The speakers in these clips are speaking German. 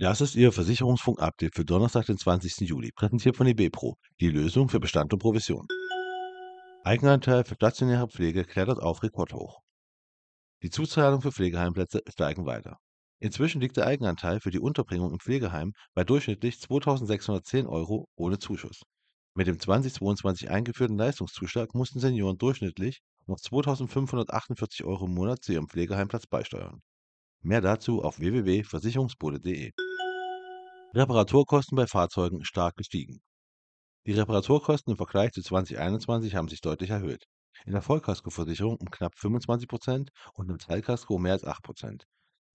Das ist Ihr Versicherungsfunk-Update für Donnerstag, den 20. Juli, präsentiert von eBepro, die Lösung für Bestand und Provision. Eigenanteil für stationäre Pflege klettert auf Rekordhoch. Die Zuzahlungen für Pflegeheimplätze steigen weiter. Inzwischen liegt der Eigenanteil für die Unterbringung im Pflegeheim bei durchschnittlich 2.610 Euro ohne Zuschuss. Mit dem 2022 eingeführten Leistungszuschlag mussten Senioren durchschnittlich noch 2.548 Euro im Monat zu ihrem Pflegeheimplatz beisteuern. Mehr dazu auf www.versicherungsbude.de. Reparaturkosten bei Fahrzeugen stark gestiegen. Die Reparaturkosten im Vergleich zu 2021 haben sich deutlich erhöht. In der Vollkaskoversicherung um knapp 25 Prozent und im Teilkasko um mehr als 8 Prozent.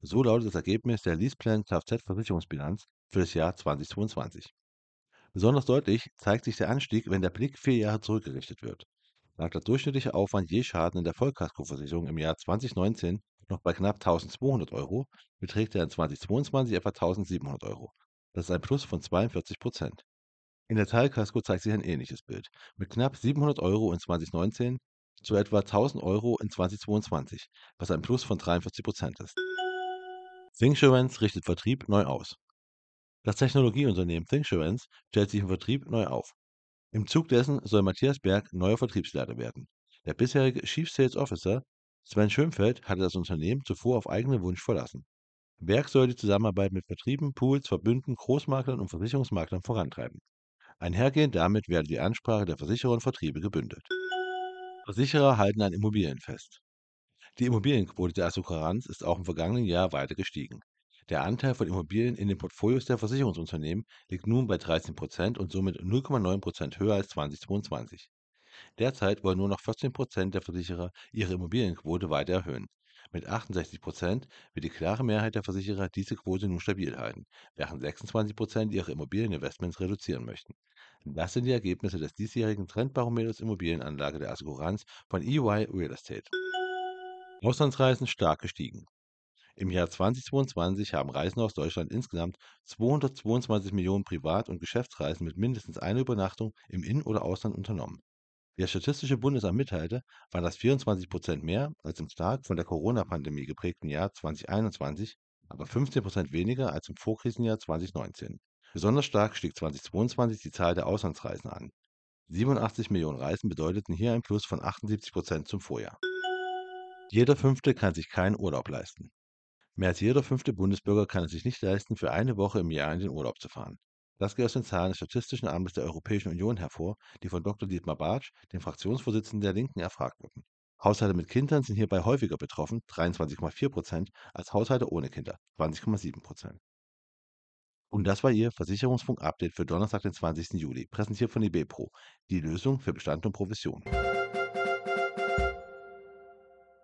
So lautet das Ergebnis der Leaseplan Kfz-Versicherungsbilanz für das Jahr 2022. Besonders deutlich zeigt sich der Anstieg, wenn der Blick vier Jahre zurückgerichtet wird. Lag der durchschnittliche Aufwand je Schaden in der Vollkaskoversicherung im Jahr 2019 noch bei knapp 1200 Euro, beträgt er in 2022 etwa 1700 Euro. Das ist ein Plus von 42 Prozent. In der Teilkasko zeigt sich ein ähnliches Bild, mit knapp 700 Euro in 2019 zu etwa 1000 Euro in 2022, was ein Plus von 43 Prozent ist. ThinkSurance richtet Vertrieb neu aus. Das Technologieunternehmen ThinkSurance stellt sich im Vertrieb neu auf. Im Zug dessen soll Matthias Berg neuer Vertriebsleiter werden. Der bisherige Chief Sales Officer Sven Schönfeld hatte das Unternehmen zuvor auf eigenen Wunsch verlassen. Berg soll die Zusammenarbeit mit Vertrieben, Pools, Verbünden, Großmaklern und Versicherungsmaklern vorantreiben. Einhergehend damit werde die Ansprache der Versicherer und Vertriebe gebündelt. Versicherer halten an Immobilien fest. Die Immobilienquote der Assekuranz ist auch im vergangenen Jahr weiter gestiegen. Der Anteil von Immobilien in den Portfolios der Versicherungsunternehmen liegt nun bei 13 Prozent und somit 0,9 Prozent höher als 2022. Derzeit wollen nur noch 14 Prozent der Versicherer ihre Immobilienquote weiter erhöhen. Mit 68 Prozent wird die klare Mehrheit der Versicherer diese Quote nun stabil halten, während 26 Prozent ihre Immobilieninvestments reduzieren möchten. Das sind die Ergebnisse des diesjährigen Trendbarometers Immobilienanlage der Assekuranz von EY Real Estate. Auslandsreisen stark gestiegen. Im Jahr 2022 haben Reisende aus Deutschland insgesamt 222 Millionen Privat- und Geschäftsreisen mit mindestens einer Übernachtung im In- oder Ausland unternommen. Wie das Statistische Bundesamt mitteilte, waren das 24 Prozent mehr als im stark von der Corona-Pandemie geprägten Jahr 2021, aber 15 Prozent weniger als im Vorkrisenjahr 2019. Besonders stark stieg 2022 die Zahl der Auslandsreisen an. 87 Millionen Reisen bedeuteten hier ein Plus von 78 Prozent zum Vorjahr. Jeder Fünfte kann sich keinen Urlaub leisten. Mehr als jeder fünfte Bundesbürger kann es sich nicht leisten, für eine Woche im Jahr in den Urlaub zu fahren. Das geht aus den Zahlen des Statistischen Amtes der Europäischen Union hervor, die von Dr. Dietmar Bartsch, dem Fraktionsvorsitzenden der Linken, erfragt wurden. Haushalte mit Kindern sind hierbei häufiger betroffen, 23,4 Prozent, als Haushalte ohne Kinder, 20,7 Prozent. Und das war Ihr Versicherungsfunk-Update für Donnerstag, den 20. Juli, präsentiert von eBepro, die Lösung für Bestand und Provision.